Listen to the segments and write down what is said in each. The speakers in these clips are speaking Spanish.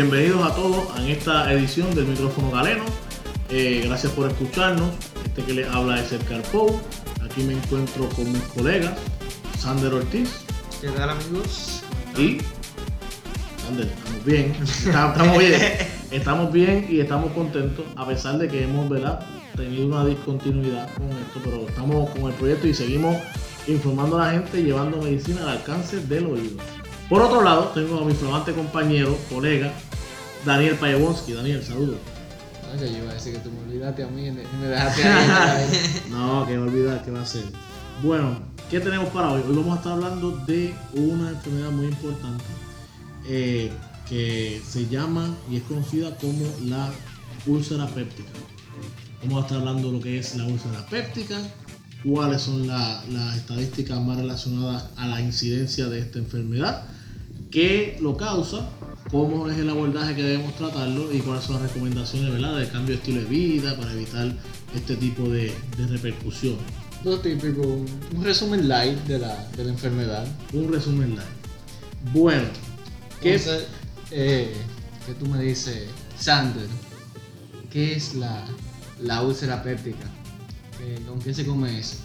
Bienvenidos a todos en esta edición del micrófono galeno. Eh, gracias por escucharnos. Este que les habla es el Carpou. Aquí me encuentro con mis colegas, Sander Ortiz ¿Qué tal amigos? y Sander, estamos bien. Estamos bien. Estamos bien y estamos contentos a pesar de que hemos ¿verdad? tenido una discontinuidad con esto, pero estamos con el proyecto y seguimos informando a la gente y llevando medicina al alcance del oído. Por otro lado, tengo a mi flamante compañero, colega, Daniel Payebonsky. Daniel, saludos. No, yo iba a decir que tú me olvidaste a mí y me dejaste ahí. No, que a olvidar que va a ser. Bueno, ¿qué tenemos para hoy? Hoy vamos a estar hablando de una enfermedad muy importante eh, que se llama y es conocida como la úlcera péptica. Vamos a estar hablando de lo que es la úlcera péptica, cuáles son la- las estadísticas más relacionadas a la incidencia de esta enfermedad, qué lo causa, cómo es el abordaje que debemos tratarlo y cuáles son las recomendaciones ¿verdad? de cambio de estilo de vida para evitar este tipo de, de repercusiones. Lo típico, un, resumen light de la, de la enfermedad. Un resumen live. Bueno, ¿qué Entonces, eh, que tú me dices, Sander, ¿qué es la, la úlcera péptica? ¿Qué- ¿Con qué se come eso?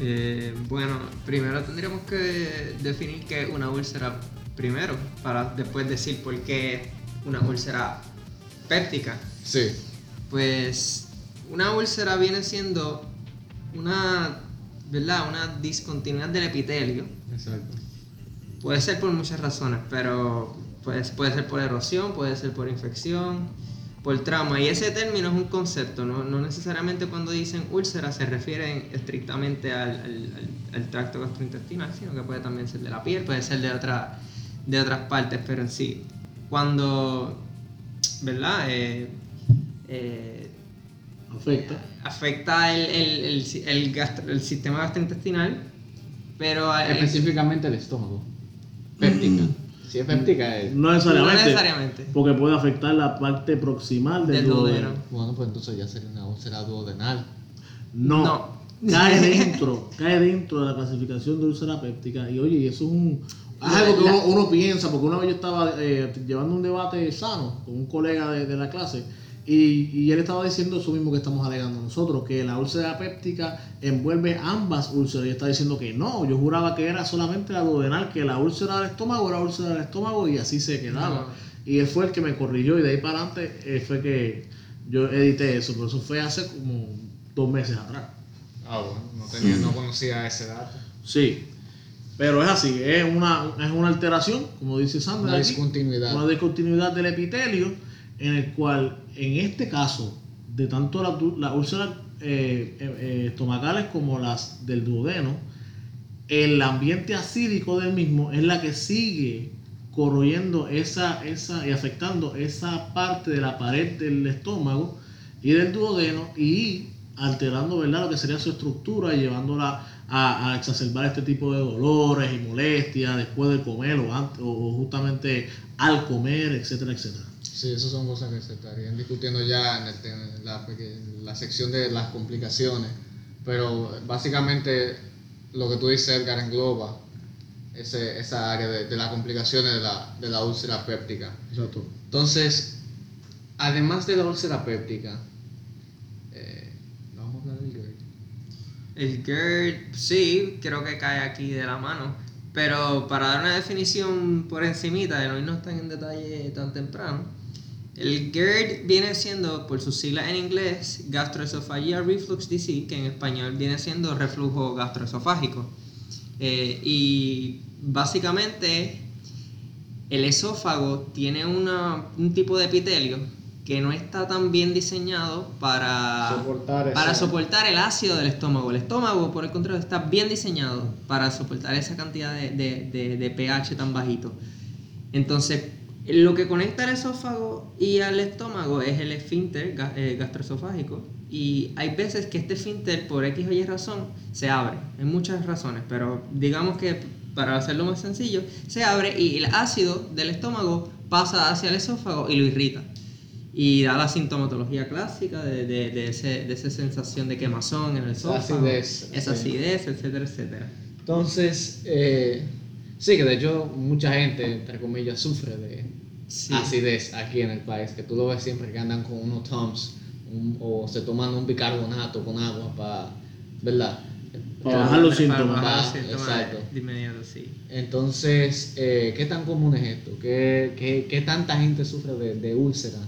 Eh, bueno, primero tendríamos que definir qué es una úlcera primero, para después decir por qué una úlcera péptica. Sí. Pues una úlcera viene siendo una, ¿verdad? Una discontinuidad del epitelio. Exacto. Puede ser por muchas razones, pero pues, puede ser por erosión, puede ser por infección, por trauma. Y ese término es un concepto, no, no necesariamente cuando dicen úlcera se refieren estrictamente al, al- al- al tracto gastrointestinal, sino que puede también ser de la piel, puede ser de, otra, de otras partes, pero en sí, cuando, ¿verdad? Eh, eh, afecta? afecta el, el- el el gastro- el sistema gastrointestinal, pero... Específicamente el estómago. Péptica. Si es péptica es... No necesariamente. No necesariamente. Porque puede afectar la parte proximal del, Del duodeno. duodeno. Bueno, pues entonces ya sería una úlcera duodenal. No. No. Cae dentro, cae dentro de la clasificación de úlcera péptica. Y oye, y eso es un. Es algo que uno, uno piensa, porque una vez yo estaba eh, llevando un debate sano con un colega de, de la clase y, y él estaba diciendo eso mismo que estamos alegando nosotros, que la úlcera péptica envuelve ambas úlceras. Y está diciendo que no, yo juraba que era solamente la duodenal, que la úlcera del estómago era úlcera del estómago y así se quedaba. No. Y él fue el que me corrigió y de ahí para adelante fue que yo edité eso, pero eso fue hace como dos meses atrás. Ah, bueno, no, tenía, no conocía ese dato. Sí, pero es así, es una, es una alteración, como dice Sandra. Una aquí, discontinuidad. Una discontinuidad del epitelio, en el cual, en este caso, de tanto las las úlceras eh, eh, eh, estomacales como las del duodeno, el ambiente acídico del mismo es la que sigue corroyendo esa, esa y afectando esa parte de la pared del estómago y del duodeno y alterando ¿verdad? lo que sería su estructura y llevándola a, a exacerbar este tipo de dolores y molestias después de comer o, antes, o justamente al comer, etcétera, etcétera. Sí, esas son cosas que se estarían discutiendo ya en, el la, en la sección de las complicaciones. Pero básicamente lo que tú dices, Edgar, engloba ese, esa área de, de las complicaciones de la, de la úlcera péptica. Exacto. Entonces, además de la úlcera péptica, eh, vamos a hablar del GERD. El GERD, sí, creo que cae aquí de la mano. Pero para dar una definición por encimita, de no irnos tan en detalle tan temprano, el GERD viene siendo, por sus siglas en inglés, Gastroesophageal Reflux Disease, que en español viene siendo reflujo gastroesofágico. Eh, y básicamente el esófago tiene una- un tipo de epitelio que no está tan bien diseñado para Soportar para soportar el ácido del estómago. El estómago, por el contrario, está bien diseñado para soportar esa cantidad de, de- de- de pH tan bajito. Entonces, lo que conecta el esófago y al estómago es el esfínter eh, gastroesofágico. Y hay veces que este esfínter, por X o Y razón, se abre. Hay muchas razones, pero digamos que para hacerlo más sencillo, se abre y el ácido del estómago pasa hacia el esófago y lo irrita. Y da la sintomatología clásica de, de, de ese- de esa sensación de quemazón en el esófago. acidez, Esa sí. acidez, etcétera, etcétera. Entonces, eh, sí, que de hecho mucha gente, entre comillas, sufre de, Sí. acidez aquí en el país, que tú lo ves siempre que andan con unos Toms un- o se toman un bicarbonato con agua para, ¿verdad? Para bajar los Para síntomas. bajar los Ah, síntomas exacto. de inmediato, sí. Entonces, eh, ¿qué tan común es esto? ¿Qué, qué, qué tanta gente sufre de, de úlcera,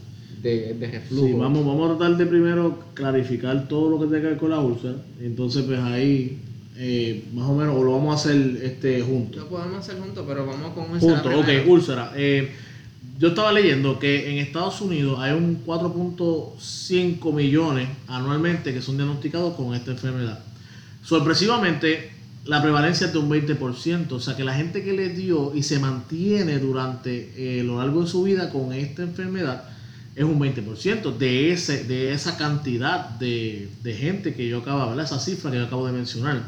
de, de reflujo? Sí, vamos, vamos a tratar de primero clarificar todo lo que tenga que ver con la úlcera. Entonces, pues ahí, eh, más o menos, o lo vamos a hacer este, juntos. Lo podemos hacer juntos, pero vamos con úlcera Juntos, ok, úlcera. Eh, yo estaba leyendo que en Estados Unidos hay un 4.5 millones anualmente que son diagnosticados con esta enfermedad. Sorpresivamente, la prevalencia es de un 20%, o sea que la gente que le dio y se mantiene durante eh, lo largo de su vida con esta enfermedad es un 20% de, ese, de esa cantidad de, de gente que yo acabo, ¿verdad? Esa cifra que yo acabo de mencionar.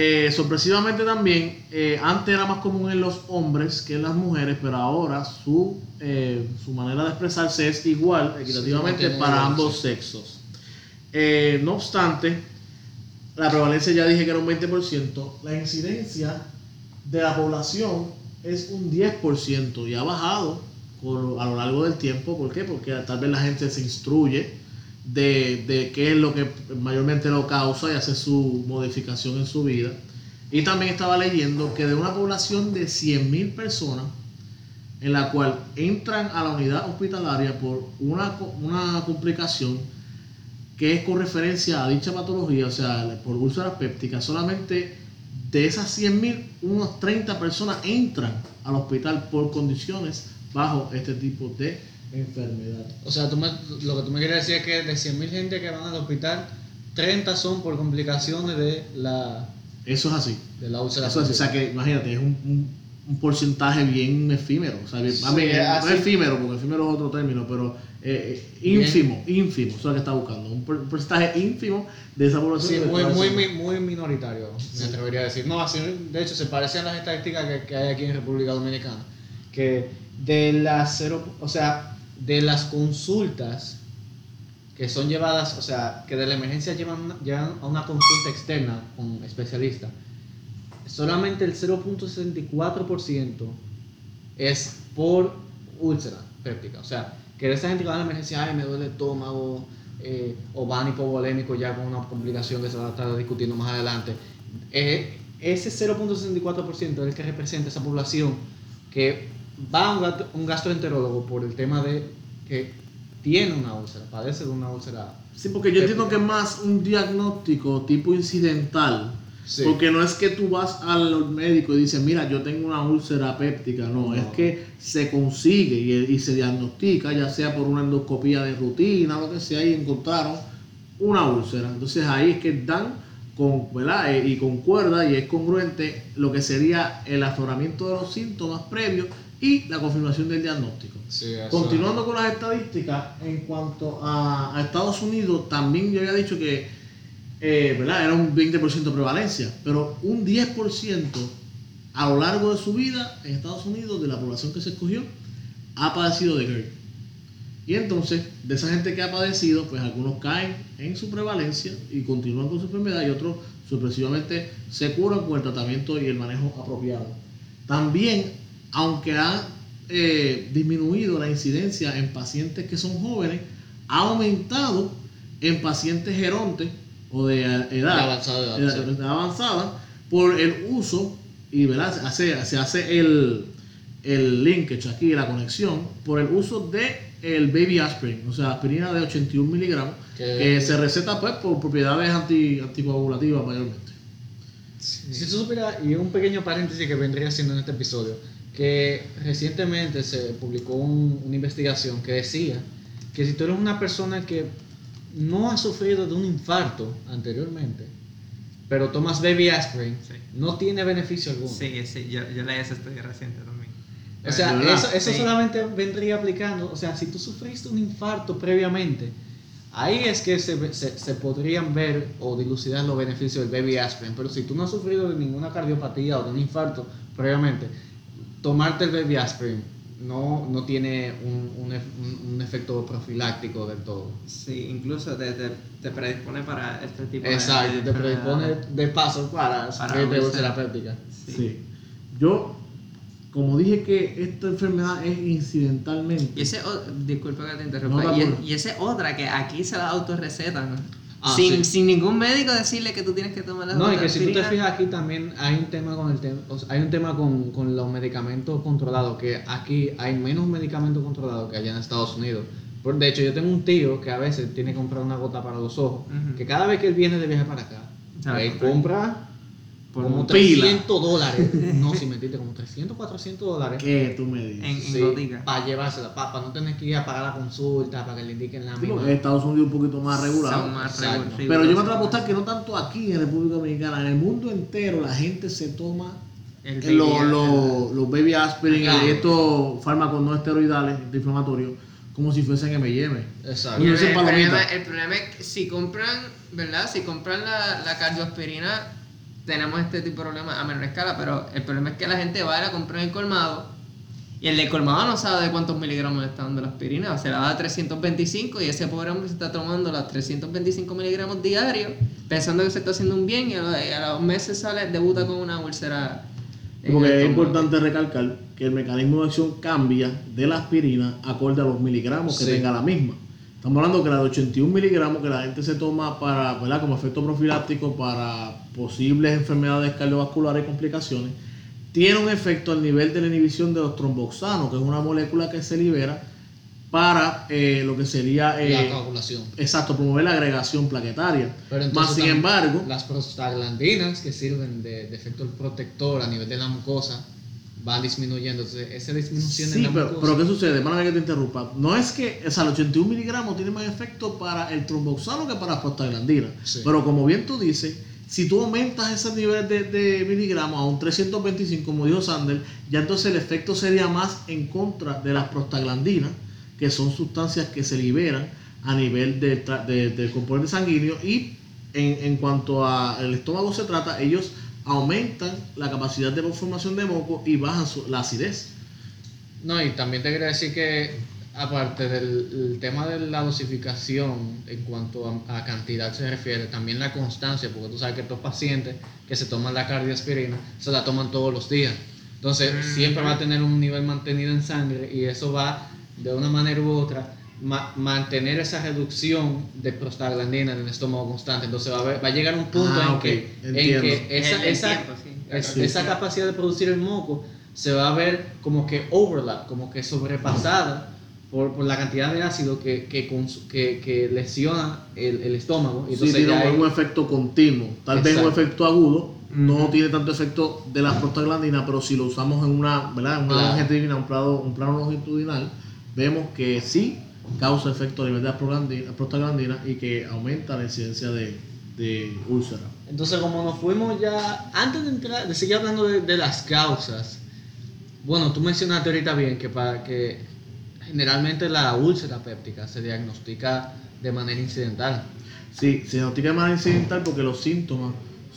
Eh, sorpresivamente también, eh, antes era más común en los hombres que en las mujeres, pero ahora su, eh, su manera de expresarse es igual, equitativamente, para ambos sexos. No obstante, la prevalencia ya dije que era un 20%, la incidencia de la población es un 10% y ha bajado a lo largo del tiempo. ¿Por qué? Porque tal vez la gente se instruye de, de qué es lo que mayormente lo causa y hace su modificación en su vida. Y también estaba leyendo que de una población de 100.000 personas, en la cual entran a la unidad hospitalaria por una, una complicación que es con referencia a dicha patología, o sea, por úlceras pépticas, solamente de esas 100.000, unos 30 personas entran al hospital por condiciones bajo este tipo de enfermedad. O sea, tú me- lo que tú me quieres decir es que de 100.000 gente que van al hospital, 30 son por complicaciones de la, Eso es así. de la úlcera. Eso es así. O sea que imagínate, es un, un- un porcentaje bien efímero. O sea, bien- mí, eh, no efímero, porque efímero es otro término, pero eh, eh, ínfimo, ínfimo. Eso es lo que está buscando. Un por- porcentaje ínfimo de esa población. Sí, muy, muy, muy, muy minoritario, me atrevería a decir. No, así, de hecho, se parecen las estadísticas que, que hay aquí en República Dominicana. Que de las cero, o sea, de las consultas que son llevadas, o sea, que de la emergencia llevan, llevan a una consulta externa con especialista, solamente el 0.64% es por úlcera péptica. O sea, que de esa gente que va a la emergencia, ay, me duele el estómago, eh, o van hipovolémico ya con una complicación que se va a estar discutiendo más adelante. Eh, ese 0.64% es el que representa esa población que va a un, un gastroenterólogo por el tema de que tiene una úlcera, padece de una úlcera. Sí, porque yo entiendo que es más un diagnóstico tipo incidental. Sí. Porque no es que tú vas al médico y dices, mira, yo tengo una úlcera péptica, no, No. es que se consigue y, y se diagnostica, ya sea por una endoscopía de rutina, lo que sea, y encontraron una úlcera. Entonces ahí es que dan con, ¿verdad? Eh, y concuerda y es congruente lo que sería el afloramiento de los síntomas previos y la confirmación del diagnóstico. Sí, Continuando con las estadísticas, en cuanto a, a Estados Unidos, también yo había dicho que eh, ¿verdad? era un 20% de prevalencia, pero un 10% a lo largo de su vida en Estados Unidos, de la población que se escogió, ha padecido de GERD. Y entonces, de esa gente que ha padecido, pues algunos caen en su prevalencia y continúan con su enfermedad y otros sorpresivamente se curan con el tratamiento y el manejo apropiado. También, aunque ha eh, disminuido la incidencia en pacientes que son jóvenes, ha aumentado en pacientes gerontes o de edad, De avanzada edad, edad- sí. edad avanzada por el uso y ¿verdad? Se, hace, se hace el, el linkage aquí, la conexión, por el uso de el baby aspirin, o sea, aspirina de 81 miligramos, Que- se receta pues por propiedades anti, anticoagulativas mayormente. Si tú supieras, y un pequeño paréntesis que vendría siendo en este episodio, que recientemente se publicó un- una investigación que decía que si tú eres una persona que no ha sufrido de un infarto anteriormente, pero tomas baby aspirin, Sí. no tiene beneficio alguno. Sí, sí, yo, yo leí ese estudio reciente también. O sea, eso, eso Sí. solamente vendría aplicando, o sea, si tú sufriste un infarto previamente, ahí es que se, se, se podrían ver o dilucidar los beneficios del baby aspirin, pero si tú no has sufrido de ninguna cardiopatía o de un infarto previamente, tomarte el baby aspirin no, no tiene un, un, un- efecto profiláctico del todo. Sí, incluso te, te, te predispone para este tipo de Exacto, te predispone de paso para Para úlcera. péptica. Sí. Sí. Yo como dije que esta enfermedad es incidentalmente. Y ese, disculpa que te interrumpa, no, y, y esa es otra que aquí se la autorrecetan, ¿no? Ah, sin, sí. sin ningún médico decirle que tú tienes que tomar la No, y que si tú te fijas aquí también hay un tema con el tema, o sea, hay un tema con, con los medicamentos controlados, que aquí hay menos medicamentos controlados que allá en Estados Unidos. De hecho, yo tengo un tío que a veces tiene que comprar una gota para los ojos, Ujú. que cada vez que él viene de viaje para acá, la él compra. Por como pila. 300 dólares. No, si metiste como 300, 400 dólares. ¿Qué tú me dices? En, en gotica. para llevársela, para no tener que ir a pagar la consulta, para que le indiquen la Sí, misma. porque en Estados Unidos es un poquito más regulado. Son más Exacto. regu- Pero yo me atrevo a apostar que no tanto aquí en República Dominicana, en el mundo entero la gente se toma El eh, los, baby- los, los baby aspirin Claro. y estos fármacos no esteroidales antiinflamatorios como si fuesen M&M. Exacto. Y el, problema, el problema es que si compran, ¿verdad? Si compran la, la cardioaspirina, tenemos este tipo de problemas a menor escala, pero el problema es que la gente va a la comprar en el colmado y el del colmado no sabe de cuántos miligramos le está dando la aspirina, se la da a 325 y ese pobre hombre se está tomando las 325 miligramos diarios pensando que se está haciendo un bien y a, los- a los meses sale, debuta con una úlcera. Porque es importante recalcar que el mecanismo de acción cambia de la aspirina acorde a los miligramos que Sí. tenga la misma. Estamos hablando que la de 81 miligramos que la gente se toma para, ¿verdad? como efecto profiláctico para posibles enfermedades cardiovasculares y complicaciones, tiene un efecto al nivel de la inhibición de los tromboxanos, que es una molécula que se libera para eh, lo que sería... eh, la coagulación. Exacto, promover la agregación plaquetaria. Pero Más entonces sin tam- embargo, las prostaglandinas que sirven de, de efecto protector a nivel de la mucosa van disminuyendo. Entonces, esa disminución en sí, la pero, mucosa. pero ¿qué sucede? Mándame que te interrumpa. No es que, o sea, los 81 miligramos tiene más efecto para el tromboxano que para la prostaglandina. Sí. Pero como bien tú dices, si tú aumentas ese nivel de, de miligramos a un 325, como dijo Sander, ya entonces el efecto sería más en contra de las prostaglandinas, que son sustancias que se liberan a nivel del de- del componente sanguíneo y en, en cuanto al estómago se trata, ellos aumentan la capacidad de formación de moco y bajan su- la acidez. No, y también te quería decir que, aparte del el tema de la dosificación en cuanto a, a cantidad se refiere, también la constancia, porque tú sabes que estos pacientes que se toman la cardioaspirina se la toman todos los días. Entonces, Mm. siempre va a tener un nivel mantenido en sangre y eso va, de una manera u otra, ma- mantener esa reducción de prostaglandina en el estómago constante. Entonces, va a, haber- va a llegar un punto Ah, en, que, en que esa, El- el esa, tiempo, sí. es- Sí, esa capacidad de producir el moco se va a ver como que overlap, como que sobrepasada por, por la cantidad de ácido que, que, que, que lesiona el, el estómago. Y Sí, entonces tiene hay- un efecto continuo. Tal vez un Exacto. efecto agudo. No tiene tanto efecto de la prostaglandina, pero si lo usamos en una, ¿verdad? En una Claro. longitudinal, un plano, un plano longitudinal, vemos que sí causa efecto de prostaglandina, prostaglandina y que aumenta la incidencia de, de úlcera. Entonces, como nos fuimos ya, antes de entrar, de seguir hablando de, de las causas, bueno, tú mencionaste ahorita bien que para que generalmente la úlcera péptica se diagnostica de manera incidental. Sí, se diagnostica de manera incidental porque los síntomas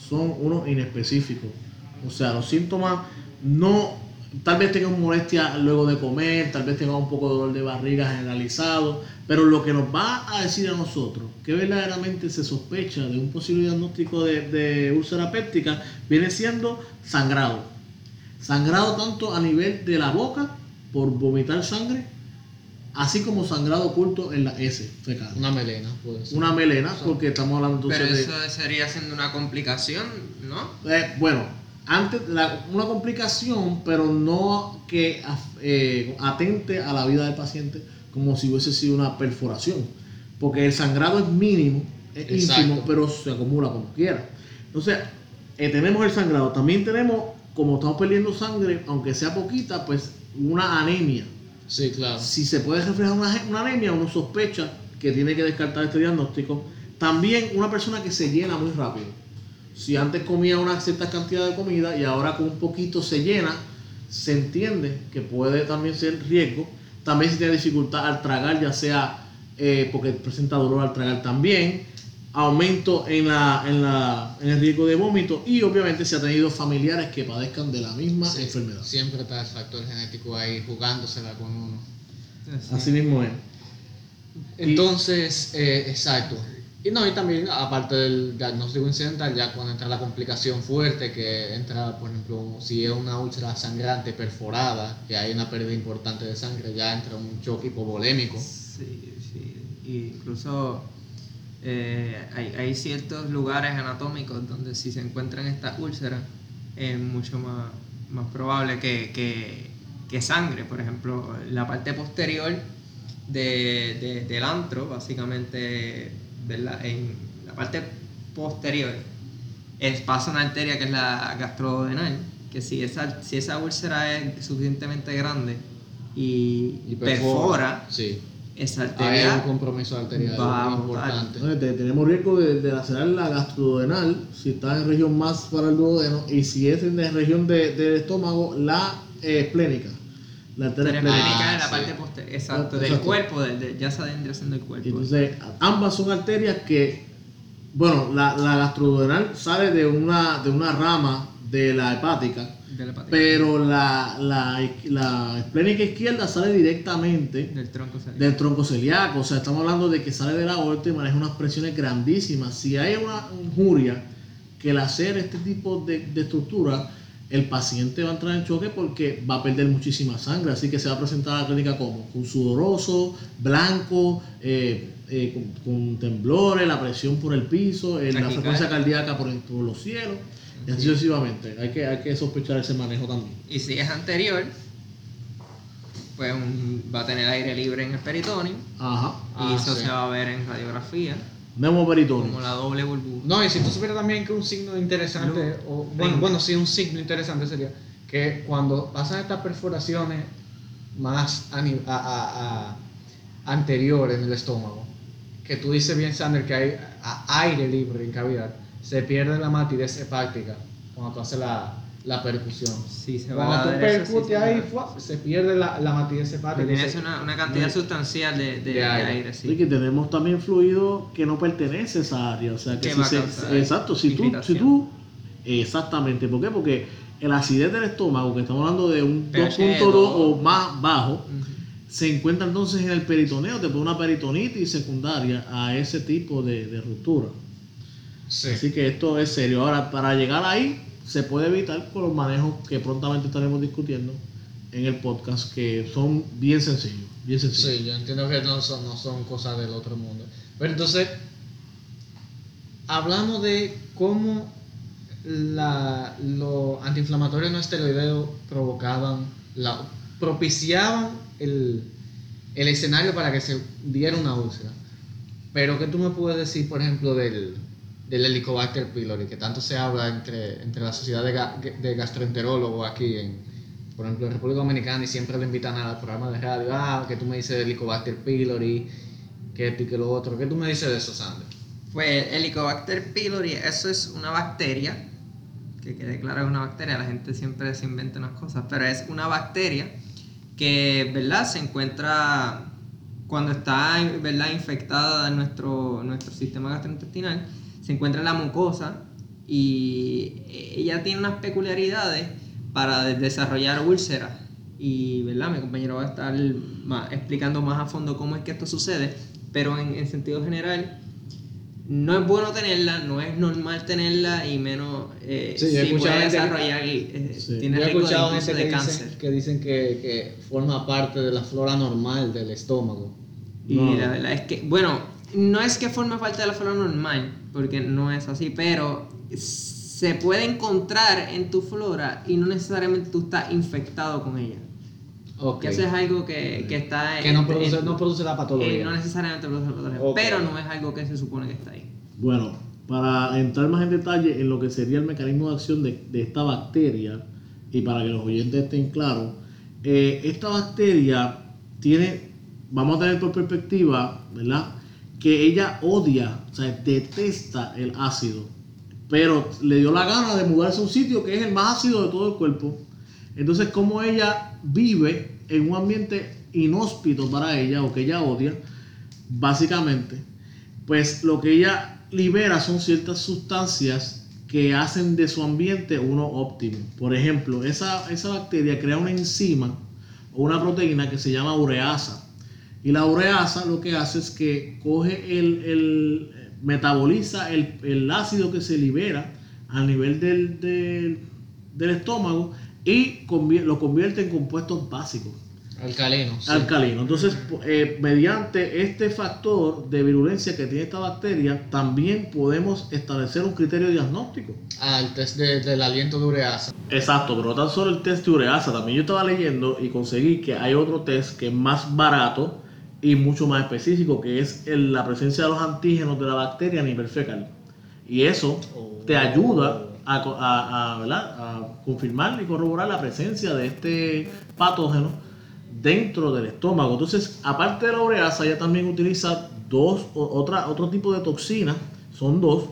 son unos inespecíficos. O sea, los síntomas no, tal vez tengan molestia luego de comer, tal vez tengan un poco de dolor de barriga generalizado, pero lo que nos va a decir a nosotros que verdaderamente se sospecha de un posible diagnóstico de, de úlcera péptica viene siendo sangrado. Sangrado tanto a nivel de la boca por vomitar sangre, así como sangrado oculto en la S fecal. Una melena, puede ser. Una melena, porque estamos hablando Pero entonces de... eso sería siendo una complicación, ¿no? Eh, bueno, antes la- una complicación, pero no que eh, atente a la vida del paciente como si hubiese sido una perforación, porque el sangrado es mínimo, es Exacto. ínfimo, pero se acumula como quiera. Entonces, eh, tenemos el sangrado, también tenemos, como estamos perdiendo sangre, aunque sea poquita, pues una anemia. Sí, claro. Si se puede reflejar una, una anemia, uno sospecha que tiene que descartar este diagnóstico. También una persona que se llena muy rápido. Si antes comía una cierta cantidad de comida y ahora con un poquito se llena, se entiende que puede también ser riesgo. También si tiene dificultad al tragar, ya sea eh, porque presenta dolor al tragar también, aumento en, la, en, la, en el riesgo de vómito y obviamente si ha tenido familiares que padezcan de la misma Sí, enfermedad. Siempre está el factor genético ahí jugándosela con uno. Así mismo es. Entonces, eh, exacto. Y no, y también, aparte del diagnóstico incidental, ya cuando entra la complicación fuerte, que entra, por ejemplo, si es una úlcera sangrante perforada, que hay una pérdida importante de sangre, ya entra un choque hipovolémico. Sí, sí. Incluso eh, hay, hay, ciertos lugares anatómicos donde si se encuentran estas úlceras, es mucho más, más probable que, que, que sangre. Por ejemplo, la parte posterior de, del antro, básicamente en la parte posterior es, pasa una arteria que es la gastrodenal, que si esa, si esa úlcera es suficientemente grande y, perfora, esa arteria hay un compromiso arterial importante. tenemos riesgo de, de, lacerar la gastrodenal si está en región más para el duodeno y si es en la región del estómago, la eh, esplénica. La arteria esplénica en la parte posterior, exacto, del cuerpo, ya se adentro siendo el cuerpo. Entonces, ambas son arterias que, bueno, la, la gastroduodenal sale de una, de una rama de la hepática, pero la, la, la, esplénica izquierda sale directamente del tronco, celíaco. del tronco celíaco. O sea, estamos hablando de que sale de la aorta y maneja unas presiones grandísimas. Si hay una injuria que el hacer este tipo de, de estructura el paciente va a entrar en choque porque va a perder muchísima sangre, así que se va a presentar a la clínica como con sudoroso, blanco, eh, eh, con, temblores, la presión por el piso, eh, la frecuencia cardíaca por, por los cielos, y así sucesivamente. Hay que, hay que sospechar ese manejo también. Y si es anterior, pues va a tener aire libre en el peritoneo, Ajá. y eso ah, se va a ver en radiografía. Como la doble burbuja. No, y si tú supieras también que un signo interesante, o, bueno, bueno, sí, un signo interesante sería que cuando pasan estas perforaciones más a, anteriores en el estómago, que tú dices bien, Sander, que hay aire libre en cavidad, se pierde la matidez hepática cuando tú haces la, la percusión. Sí, se va Cuando tú percutes ahí, se pierde la, la matidez hepática. Tienes una, una cantidad sustancial de, de, aire. sí. Y que tenemos también fluido que no pertenece a esa área. O sea, que si se, exacto, si tú, si tú, exactamente, ¿por qué? Porque el acidez del estómago, que estamos hablando de un 2.2 o más bajo, se encuentra entonces en el peritoneo, te pone una peritonitis secundaria a ese tipo de, de ruptura. Sí. Así que esto es serio. Ahora, para llegar ahí, se puede evitar con los manejos que prontamente estaremos discutiendo en el podcast, que son bien sencillos. Bien sencillos. Sí, yo entiendo que no son, no son cosas del otro mundo. Pero entonces, hablamos de cómo la, los antiinflamatorios no esteroideos provocaban, la, propiciaban el, el escenario para que se diera una úlcera. Pero, ¿qué tú me puedes decir, por ejemplo, del, del Helicobacter pylori, que tanto se habla entre, entre la sociedad de, de gastroenterólogos aquí, en, por ejemplo, en República Dominicana, y siempre le invitan al programa de radio, ah, que tú me dices del Helicobacter pylori, que esto y que lo otro. ¿Qué tú me dices de eso, Sander? Pues el Helicobacter pylori, eso es una bacteria, que quede claro es una bacteria, la gente siempre se inventa unas cosas, pero es una bacteria que, ¿verdad? Se encuentra cuando está, ¿verdad? Infectada en nuestro, nuestro sistema gastrointestinal se encuentra en la mucosa y ella tiene unas peculiaridades para desarrollar úlceras. Y ¿verdad? mi compañero va a estar explicando más a fondo cómo es que esto sucede, pero en, sentido general no es bueno tenerla, no es normal tenerla y menos eh, si puede desarrollar eh, tiene Yo he escuchado gente de que cáncer. Dicen, que dicen que, que, forma parte de la flora normal del estómago. Y la verdad es que, bueno, no es que forme parte de la flora normal, porque no es así, pero se puede encontrar en tu flora y no necesariamente tú estás infectado con ella. Okay. Que eso es algo que, que está Que no produce, no produce la patología. Eh, no necesariamente produce la patología, pero no es algo que se supone que está ahí. Bueno, para entrar más en detalle en lo que sería el mecanismo de acción de, de esta bacteria, y para que los oyentes estén claros, eh, esta bacteria tiene, vamos a tener por perspectiva, ¿verdad? Que ella odia, o sea, detesta el ácido, pero le dio la gana de mudarse a un sitio que es el más ácido de todo el cuerpo. Entonces, como ella vive en un ambiente inhóspito para ella o que ella odia, básicamente, pues lo que ella libera son ciertas sustancias que hacen de su ambiente uno óptimo. Por ejemplo, esa, esa bacteria crea una enzima o una proteína que se llama ureasa y la ureasa lo que hace es que coge el, metaboliza el, el ácido que se libera a nivel del, del, del estómago y convier- lo convierte en compuestos básicos Alcalino. sí. alcalinos. Entonces, eh, mediante este factor de virulencia que tiene esta bacteria, también podemos establecer un criterio diagnóstico. Ah, el test de- del aliento de ureasa. Exacto, pero no tan solo el test de ureasa, también yo estaba leyendo y conseguí que hay otro test que es más barato y mucho más específico, que es el- la presencia de los antígenos de la bacteria a nivel fecal. Y eso te ayuda a, co- a- a, ¿verdad? a confirmar y corroborar la presencia de este patógeno dentro del estómago. Entonces, aparte de la ureasa, ella también utiliza dos, otra, otro tipo de toxinas, son dos,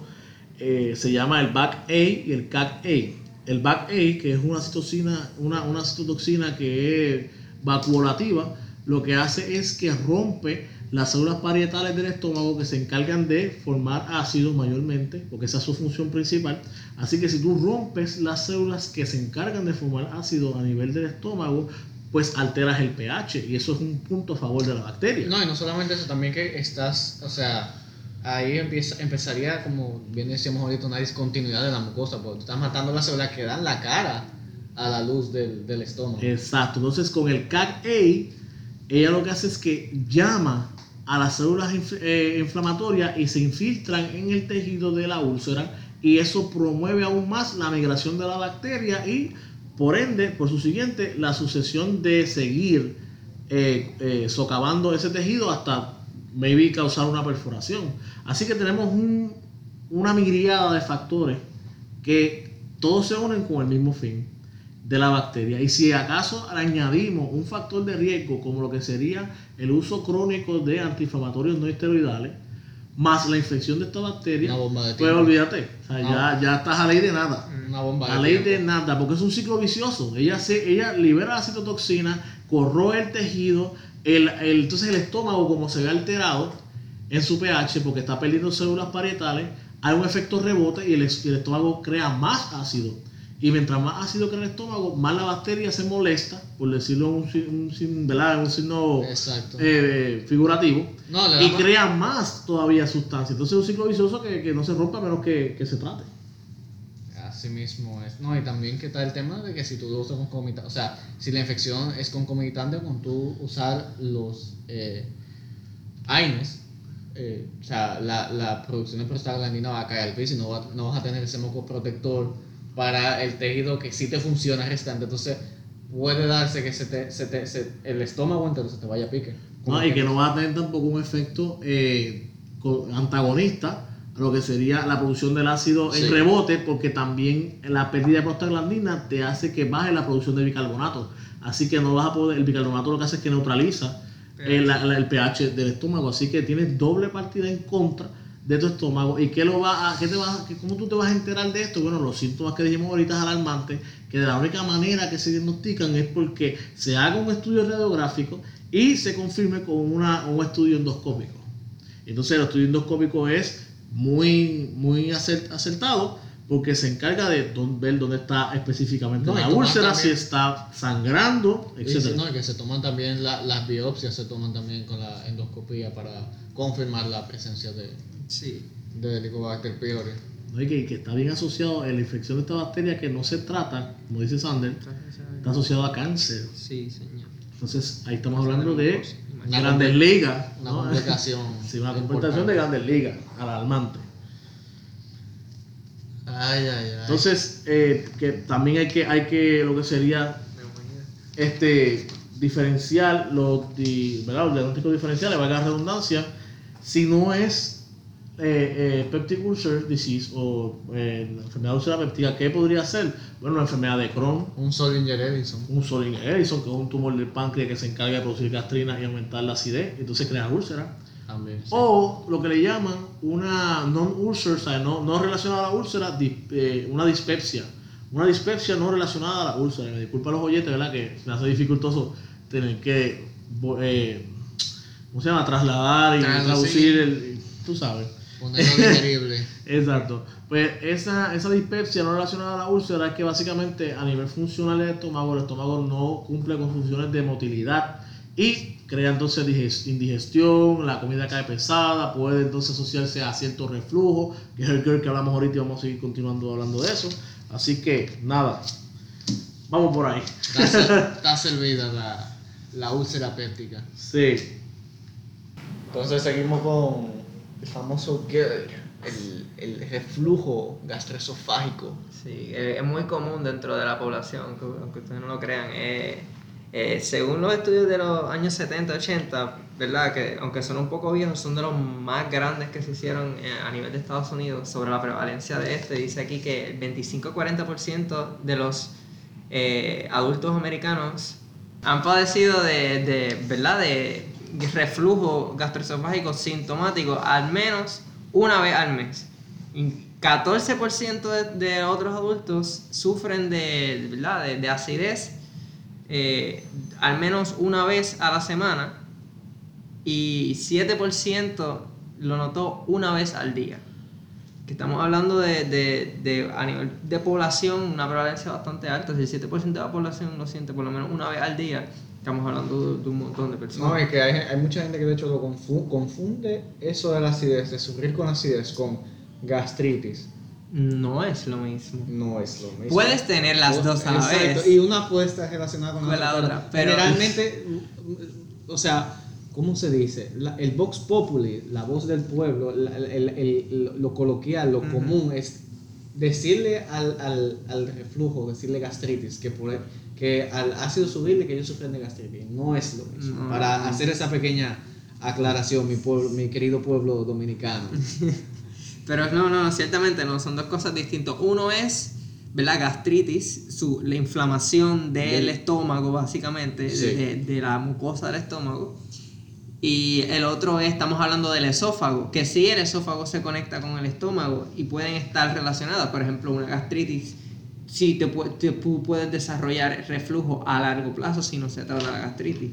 eh, se llama el BAC-A y el CAC-A. El BAC-A, que es una citoxina, una, una citotoxina que es vacuolativa, lo que hace es que rompe las células parietales del estómago que se encargan de formar ácido mayormente, porque esa es su función principal. Así que si tú rompes las células que se encargan de formar ácido a nivel del estómago, pues alteras el pH y eso es un punto a favor de la bacteria. No, y no solamente eso, también que estás, o sea, ahí empieza, empezaría, como bien decíamos ahorita, una discontinuidad de la mucosa, porque tú estás matando las células que dan la cara a la luz del, del estómago. Exacto. Entonces, con el CAC-A, ella lo que hace es que llama a las células eh, inflamatorias y se infiltran en el tejido de la úlcera y eso promueve aún más la migración de la bacteria y, por ende, por su siguiente, la sucesión de seguir eh, eh, socavando ese tejido hasta maybe causar una perforación. Así que tenemos un- una miriada de factores que todos se unen con el mismo fin de la bacteria. Y si acaso añadimos un factor de riesgo como lo que sería el uso crónico de antiinflamatorios no esteroidales, más la infección de esta bacteria, pues olvídate, o sea, ya, ya estás a ley de nada. Una bomba de A ley tiempo. de nada, porque es un ciclo vicioso. Ella, se, ella libera la citotoxina, corroe el tejido, el, el- entonces el estómago como se ve alterado en su pH porque está perdiendo células parietales, hay un efecto rebote y el, es- y el estómago crea más ácido. Y mientras más ácido crea el estómago, más la bacteria se molesta, por decirlo en un, un un signo eh, figurativo, No, y crea más todavía sustancia. Entonces es un ciclo vicioso que, que no se rompa a menos que, que se trate. Así mismo es. No, y también que está el tema de que si tú lo usas concomitante, o sea, si la infección es concomitante con tú usar los eh, AINES, eh, o sea, la, la producción de prostaglandina va a caer al piso y no, va- no vas a tener ese moco protector para el tejido que sí te funciona restante. Entonces, puede darse que se te, se te- se- el estómago entero se te vaya a pique. No, y que no va a tener tampoco un efecto eh, antagonista a lo que sería la producción del ácido en rebote, porque también la pérdida de prostaglandina te hace que baje la producción de bicarbonato. Así que no vas a poder, el bicarbonato lo que hace es que neutraliza el, la- la- el pH del estómago, así que tienes doble partida en contra de tu estómago. ¿Y qué lo va a, qué te vas, a- qué- cómo tú te vas a enterar de esto? Bueno, los síntomas que dijimos ahorita es alarmante, que de la única manera que se diagnostican es porque se haga un estudio radiográfico y se confirme con una, un estudio endoscópico. Entonces el estudio endoscópico es muy, muy acert- acertado porque se encarga de dón- ver dónde está específicamente No, la úlcera, si está sangrando, etc. no, y que se toman también la- las biopsias, se toman también con la endoscopía para confirmar la presencia de, Sí. de Helicobacter pylori. ¿no? Y que, que está bien asociado en la infección de esta bacteria que no se trata, como dice Sander, está asociado a cáncer. Sí, señor. Entonces ahí estamos hablando de Una grandes ligas. Una ¿no? complicación. Sí, una complicación de grandes ligas, alarmante. Ay, ay, ay. Entonces, eh, que también hay que, hay que, lo que sería este diferencial, los, di- ¿verdad? los diagnósticos diferenciales, valga la redundancia, si no es eh, eh, peptic ulcer disease o eh, la enfermedad úlcera péptica, ¿qué podría ser? Bueno, una enfermedad de Crohn, Un Solinger Edison. un Solinger Edison, que es un tumor del páncreas que se encarga de producir gastrina y aumentar la acidez, entonces crea úlcera. También. sí. O lo que le llaman una non-ulcer, o sea, no, no relacionada a la úlcera, eh, una dispepsia. Una dispepsia no relacionada a la úlcera. Me disculpa los oyetes, ¿verdad? Que me hace dificultoso tener que, eh, ¿cómo se llama? Trasladar y Traducir. traducir el, tú sabes. Ponerlo digerible. Exacto. Pues esa, esa dispepsia no relacionada a la úlcera es que básicamente a nivel funcional del estómago, el estómago no cumple con funciones de motilidad y crea entonces diges- indigestión, la comida cae pesada, puede entonces asociarse a cierto reflujo, que es el que hablamos ahorita y vamos a seguir continuando hablando de eso. Así que nada, vamos por ahí. Está, está servida la, la úlcera péptica. Sí, Entonces seguimos con el famoso GERD, el, el reflujo gastroesofágico. Sí, eh, es muy común dentro de la población, aunque, ustedes no lo crean. Eh, eh, según los estudios de los años 70, 80, ¿verdad? Que aunque son un poco viejos, son de los más grandes que se hicieron a nivel de Estados Unidos sobre la prevalencia de este. Dice aquí que el 25-40% de los eh, adultos americanos han padecido de, de, ¿verdad? de reflujo gastroesofágico sintomático al menos una vez al mes. Y 14% de, de otros adultos sufren de, ¿verdad? de, de acidez eh, al menos una vez a la semana y 7% lo notó una vez al día. Que estamos hablando de, de, de- a nivel de población, una prevalencia bastante alta. Si el 7% de la población lo siente por lo menos una vez al día, estamos hablando de, de un montón de personas. No, es que hay, hay mucha gente que de hecho lo confu- confunde eso de la acidez, de sufrir con acidez, con gastritis. No es lo mismo. No es lo mismo. Puedes tener las dos a la vez. Y una puede estar relacionada con, Con la otra, pero- Generalmente, o sea, ¿cómo se dice? La- el Vox Populi, la voz del pueblo, la- el- el- el- lo coloquial, lo Ujú. común es decirle al, al, al reflujo, decirle gastritis, que, por, que al ácido subirle que ellos sufren de gastritis. No es lo mismo. No. Para hacer esa pequeña aclaración, mi, pueblo, mi querido pueblo dominicano. Pero no, no, ciertamente no, son dos cosas distintas. Uno es, ¿verdad? Gastritis, su, la inflamación del estómago, básicamente, de- Sí. de, de la mucosa del estómago. Y el otro es, estamos hablando del esófago, que sí el esófago se conecta con el estómago y pueden estar relacionadas. Por ejemplo, una gastritis, sí te, pu- te pu- puedes desarrollar reflujo a largo plazo si no se trata la gastritis.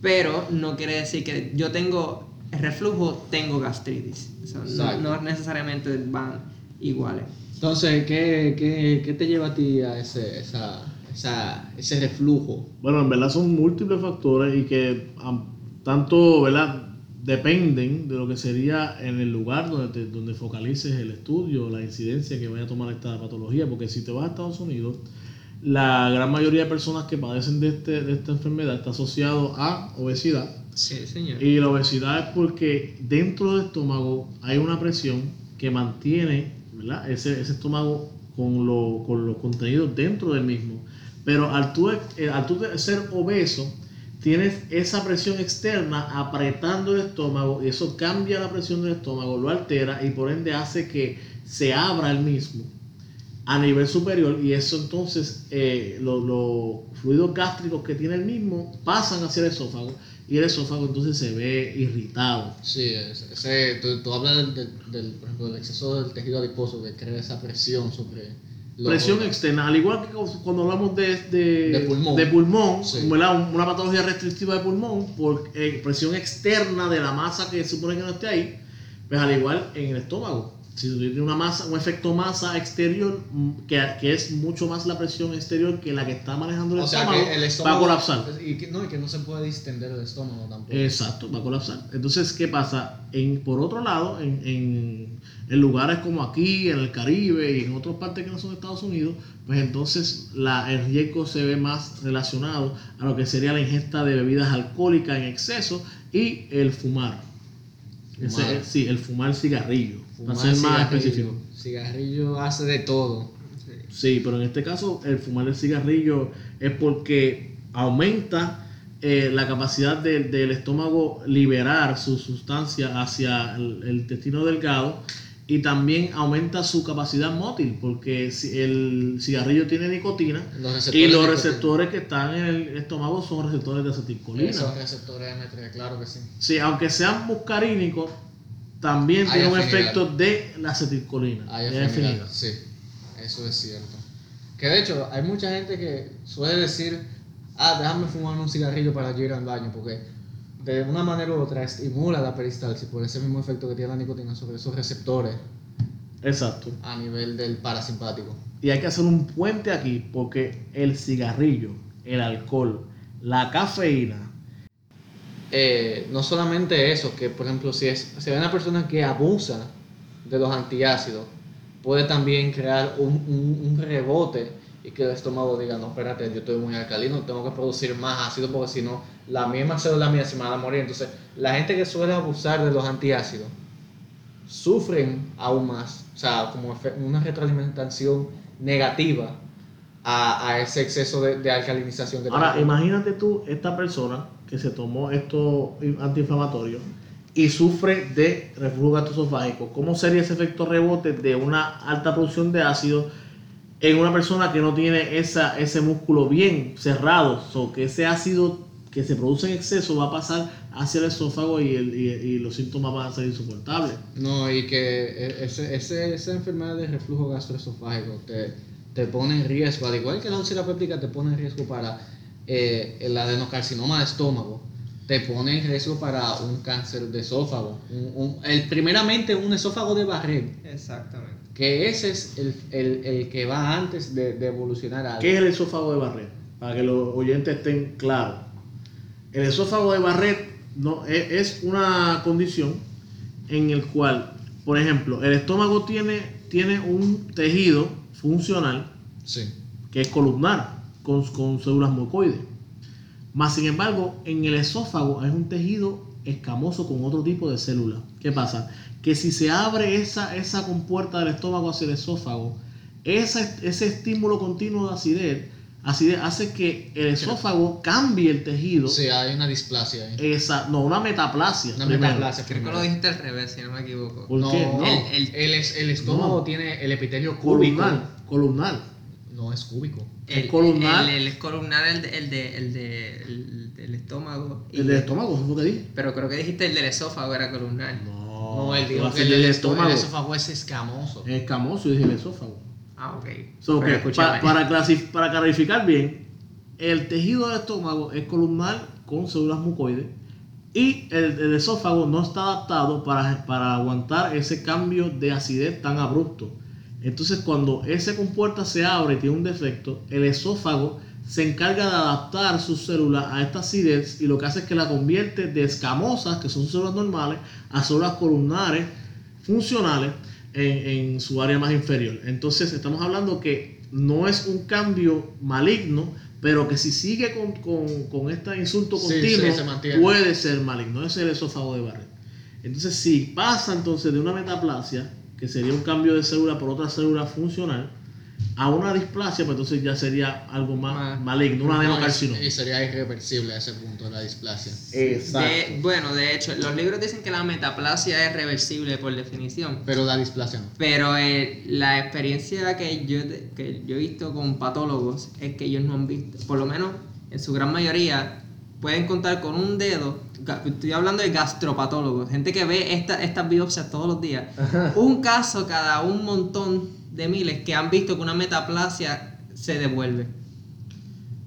Pero no quiere decir que yo tengo reflujo, tengo gastritis. O sea, no, no necesariamente van iguales. Entonces, ¿qué, qué, qué te lleva a ti a ese, esa, esa, ese reflujo? Bueno, en verdad son múltiples factores y que tanto, ¿verdad? Dependen de lo que sería en el lugar donde, te- donde focalices el estudio, la incidencia que vaya a tomar esta patología, porque si te vas a Estados Unidos, la gran mayoría de personas que padecen de, este, de esta enfermedad está asociado a obesidad. Sí, señor. Y la obesidad es porque dentro del estómago hay una presión que mantiene ¿verdad? Ese, ese estómago con, lo- con los contenidos dentro del mismo. Pero al tú, eh, al tú ser obeso, tienes esa presión externa apretando el estómago eso cambia la presión del estómago, lo altera y por ende hace que se abra el mismo a nivel superior y eso entonces eh, lo- los fluidos gástricos que tiene el mismo pasan hacia el esófago y el esófago entonces se ve irritado. Sí, ese, tú, hablas del, del exceso del tejido adiposo que crea esa presión sobre los Presión externa, al igual que cuando hablamos de, de, De pulmón. de pulmón, una patología restrictiva de pulmón por eh, presión externa de la masa que supone que no esté ahí, pues al igual en el estómago. Si tú tienes una masa, un efecto masa exterior, mm, que, que es mucho más la presión exterior que la que está manejando el O sea estómago, que el va a estómago colapsar. Y que, no, y que no se puede distender el estómago tampoco. Exacto, va a colapsar. Entonces, ¿qué pasa? En, por otro lado, en, en, en lugares como aquí, en el Caribe y en otras partes que no son Estados Unidos, pues entonces la, el riesgo se ve más relacionado a lo que sería la ingesta de bebidas alcohólicas en exceso y el fumar. Ese- Fumar. sí, el fumar cigarrillo. Fumar para ser más específico. Cigarrillo hace de todo. Sí, pero en este caso el fumar el cigarrillo es porque aumenta eh, la capacidad de- del estómago liberar su sustancia hacia el, el intestino delgado y también aumenta su capacidad mótil porque si el cigarrillo tiene nicotina Los y los de nicotina. receptores que están en el estómago son receptores de acetilcolina. Esos receptores M3, claro que sí. Sí, aunque sean muscarínicos, también Hay tiene un afinidad. efecto de la acetilcolina. Hay afinidad. sí, eso es cierto. Que de hecho, hay mucha gente que suele decir, ah, déjame fumar un cigarrillo para yo ir al baño, porque de una manera u otra estimula la peristalsis por ese mismo efecto que tiene la nicotina sobre esos receptores Exacto. a nivel del parasimpático. Y hay que hacer un puente aquí porque el cigarrillo, el alcohol, la cafeína eh, no solamente eso, que por ejemplo, si, es, si hay una persona que abusa de los antiácidos, puede también crear un, un- un rebote y que el estómago diga, no, espérate, yo estoy muy alcalino, tengo que producir más ácido porque si no, la misma célula mía se me va a morir. Entonces, la gente que suele abusar de los antiácidos sufren aún más, o sea, como una retroalimentación negativa a, a ese exceso de, de alcalinización que Ahora, tenemos. imagínate tú esta persona que se tomó estos antiinflamatorios y sufre de reflujo gastroesofágico. ¿Cómo sería ese efecto rebote de una alta producción de ácido en una persona que no tiene esa, ese músculo bien cerrado? O que ese ácido que se produce en exceso va a pasar hacia el esófago y, el- y los síntomas van a ser insoportables. No, y que e- ese, ese- esa enfermedad de reflujo gastroesofágico te, te pone en riesgo, al igual que la úlcera péptica te pone en riesgo para eh, el adenocarcinoma de estómago, te pone en riesgo para un cáncer de esófago. Un- un- el, primeramente un esófago de Barrett, Exactamente. que ese es el, el- el que va antes de, de evolucionar a ¿Qué es el esófago de Barrett? Para que los oyentes estén claros. El esófago de Barrett no, es, es una condición en el cual, por ejemplo, el estómago tiene, tiene un tejido funcional Sí. que es columnar con, con células mucoides. Más sin embargo, en el esófago es un tejido escamoso con otro tipo de células. ¿Qué pasa? Que si se abre esa, esa compuerta del estómago hacia el esófago, esa- ese estímulo continuo de acidez, acidez hace que el esófago cambie el tejido. Sí, hay una displasia ahí. Esa, no, una metaplasia. Una primero. metaplasia. Creo que lo dijiste al revés, si no me equivoco. ¿Por no, qué? No. El- el- el, es- el estómago No. tiene el epitelio cúbico. Columnar. Columnar. No es cúbico. El, el columnar. El, el columnar, el, de- el, de, el, de, el del estómago. y- El del estómago, eso es que dije. Pero creo que dijiste el del esófago era columnar. No, No, que el, del estómago. el esófago es escamoso. Es escamoso, dije el esófago. Ah, ok. So, pa- para, clasif- para clarificar bien, el tejido del estómago es columnar con células mucoides y el, el esófago no está adaptado para, para aguantar ese cambio de acidez tan abrupto. Entonces, cuando esa compuerta se abre y tiene un defecto, el esófago se encarga de adaptar sus células a esta acidez y lo que hace es que la convierte de escamosas, que son células normales, a células columnares funcionales en, en su área más inferior. Entonces estamos hablando que no es un cambio maligno, pero que si sigue con, con, con este insulto continuo, sí, se mantiene. puede ser maligno. Ese es el esófago de Barrett. Entonces, si pasa entonces de una metaplasia, que sería un cambio de célula por otra célula funcional, a una displasia, pues entonces ya sería algo más Ma- maligno, una No, adenocarcinoma. y sería irreversible a ese punto la displasia. De- bueno, de hecho, los libros dicen que la metaplasia es reversible por definición. Pero la displasia no. Pero eh, la experiencia que yo, que yo he visto con patólogos es que ellos no han visto, por lo menos en su gran mayoría, pueden contar con un dedo. Estoy hablando de gastropatólogos, gente que ve esta- estas biopsias todos los días. Un caso cada un montón de miles que han visto que una metaplasia se devuelve.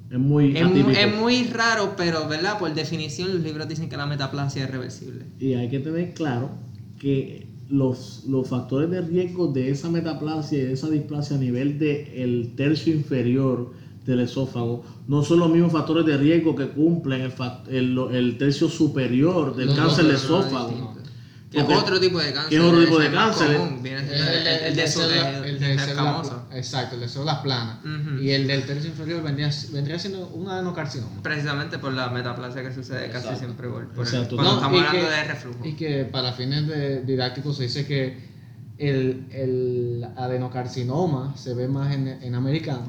Es muy Es es muy raro, pero ¿verdad? Por definición, los libros dicen que la metaplasia es reversible. Y hay que tener claro que los, los factores de riesgo de esa metaplasia y de esa displasia a nivel del tercio inferior del esófago no son los mismos factores de riesgo que cumplen el, fac- el, el tercio superior del cáncer de dos son esófago. Que es otro tipo de cáncer. que es otro tipo de cáncer, común, viene El, de su célula- tejido, el de el célula escamoso. pla- Exacto, el de células planas. Y el del tercio inferior vendría, vendría siendo un adenocarcinoma. Precisamente por la metaplasia que sucede casi siempre por, por el- Exacto. cuando No, estamos hablando que- de reflujo. Y que para fines de didácticos se dice que el, el adenocarcinoma se ve más en, en americano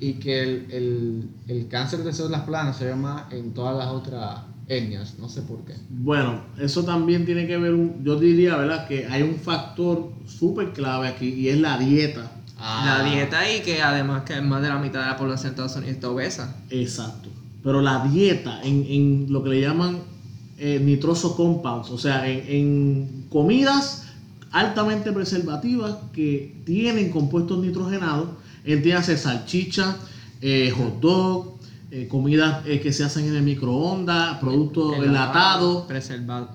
y que el, el, el cáncer de células planas se ve más en todas las otras etnias, no sé por qué. Bueno, eso también tiene que ver, un- yo diría, ¿verdad? Que hay un factor súper clave aquí y es la dieta. Ah. La dieta y que además que más de la mitad de la población de Estados Unidos está obesa. Exacto. Pero la dieta en, en lo que le llaman eh, nitroso compounds, o sea, en, en comidas altamente preservativas que tienen compuestos nitrogenados, entiéndase salchicha, eh, hot dog, eh, comidas eh, que se hacen en el microondas, productos enlatados. Preservados,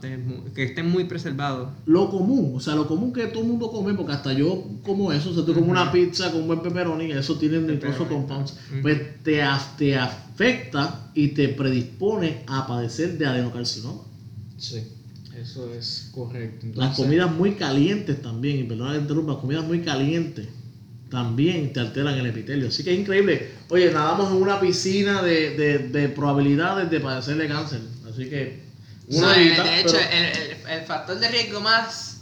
que estén muy preservados. Lo común, o sea, lo común que todo el mundo come, porque hasta yo como eso, o sea, tú comes una pizza con buen pepperoni, eso tiene incluso compounds, ujú. pues te, te afecta y te predispone a padecer de adenocarcinoma. Sí, eso es correcto. Las comidas muy calientes también, y interrumpa, las comidas muy calientes también te alteran el epitelio. Así que es increíble. Oye, nadamos en una piscina de, de, de probabilidades de padecer de cáncer. Así que una de, dieta, de hecho, pero- el, el- el factor de riesgo más,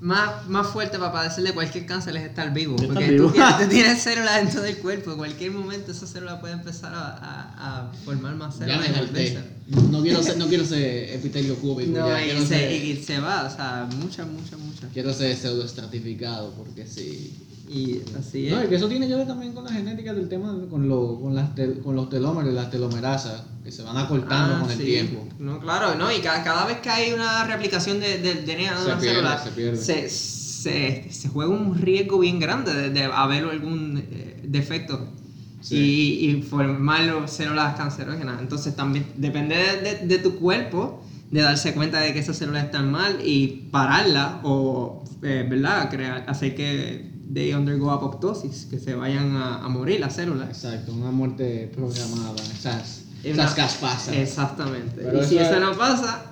más, más fuerte para padecer de cualquier cáncer es estar vivo. Estar porque vivo. tú tienes, tú tienes células dentro del cuerpo. En cualquier momento esa célula puede empezar a, a- a formar más Ya células. me y harté. volverse. No quiero ser, no quiero ser epitelio cúbico. No, ya, y, se, ser, y se va, o sea, muchas, muchas, muchas. quiero ser pseudoestratificado porque sí. Y así es. No, y que eso tiene que ver también con la genética del tema, con, lo, con, las tel- con los telómeros las telomerasas, que se van acortando Ah, con el tiempo. No, claro, no, y cada, cada vez que hay una replicación de- del DNA de Se una pierde, célula, se pierde. se, se, se juega un riesgo bien grande de, de haber algún eh, defecto Sí. y, y formar células cancerógenas. Entonces también depende de, de- tu cuerpo de darse cuenta de que esas células están mal y pararlas o, eh, ¿verdad? Crear, hacer que they undergo apoptosis, que se vayan a, a morir las células. Exacto, una muerte programada. Esas, Es esas una- caspasas. Exactamente. Pero y si eso eso es- no pasa,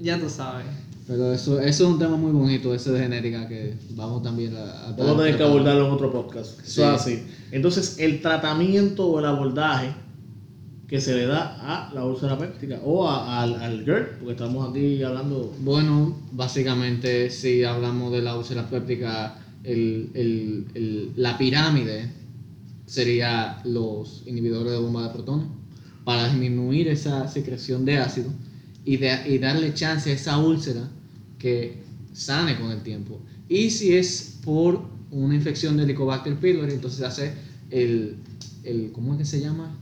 ya tú sabes. Pero eso, eso es un tema muy bonito, ese de genética, que vamos también a... a Vamos a tener que abordarlo en otro podcast. Eso Sí. es así. Entonces, el tratamiento o el abordaje que se le da a la úlcera péptica o a- al, al GERD, porque estamos aquí hablando. Bueno, básicamente si hablamos de la úlcera péptica, el, el- el- la pirámide sería los inhibidores de bomba de protones para disminuir esa secreción de ácido y, de- y darle chance a esa úlcera que sane con el tiempo. Y si es por una infección de Helicobacter pylori, entonces hace el, el ¿cómo es que se llama?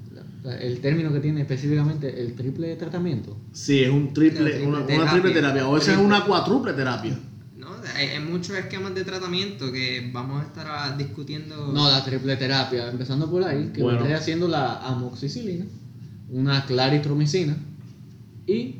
La- El término que tiene específicamente el triple tratamiento. Sí, es un triple, triple una, una triple terapia. O esa es una cuádruple terapia. ¿No? Hay, hay muchos esquemas de tratamiento que vamos a estar ah, discutiendo. No, la triple terapia, empezando por ahí, que Bueno. vendría haciendo la amoxicilina, una claritromicina y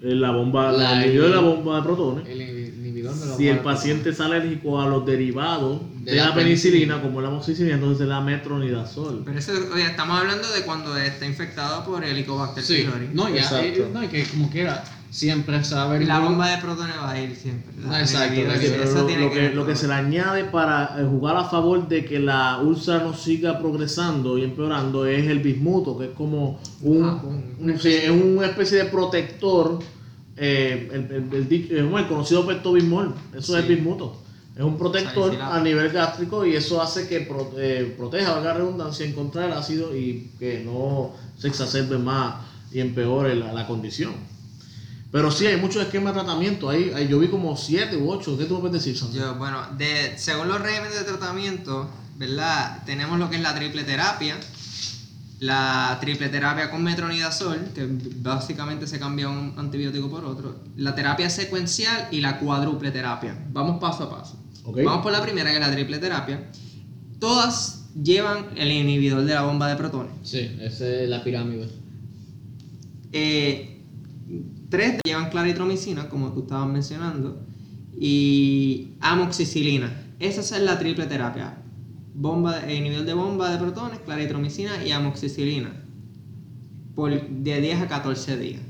La bomba, La- la, el inhibidor de la bomba de protones. el inhibidor de la Si el bomba paciente es alérgico a los derivados de, De la, la penicilina, como la amoxicilina, entonces la metronidazol. Pero eso, oye, estamos hablando de cuando está infectado por Helicobacter Sí, pylori. no, ya, eh, no, que como quiera, siempre saber La bomba de protones va a ir siempre. Ah, exacto, lo, tiene lo que, lo que se le añade para eh, jugar a favor de que la úlcera no siga progresando y empeorando es el bismuto, que es como un, Ah, un- un- sí, es una especie de protector, eh, el, el- eh, el conocido pectobismol, eso es el bismuto. Es un protector Salicilado. a nivel gástrico y eso hace que pro- eh, proteja, valga la redundancia, en contra del ácido y que no se exacerbe más y empeore la, la condición. Pero sí, hay muchos esquemas de tratamiento. Ahí, ahí yo vi como 7 u 8. ¿Qué tú me puedes decir, Sandra? Yo, bueno, de, según los regímenes de tratamiento, ¿verdad? Tenemos lo que es la triple terapia. La triple terapia con metronidazol, que básicamente se cambia un antibiótico por otro. La terapia secuencial y la cuádruple terapia. Vamos paso a paso. Vamos por la primera, que es la triple terapia. Todas llevan el inhibidor de la bomba de protones. Sí, esa es la pirámide. Eh, tres llevan claritromicina, como tú estabas mencionando, y amoxicilina. Esa es la triple terapia. Bomba, eh, inhibidor de bomba de protones, claritromicina y amoxicilina. Por de 10 a 14 días.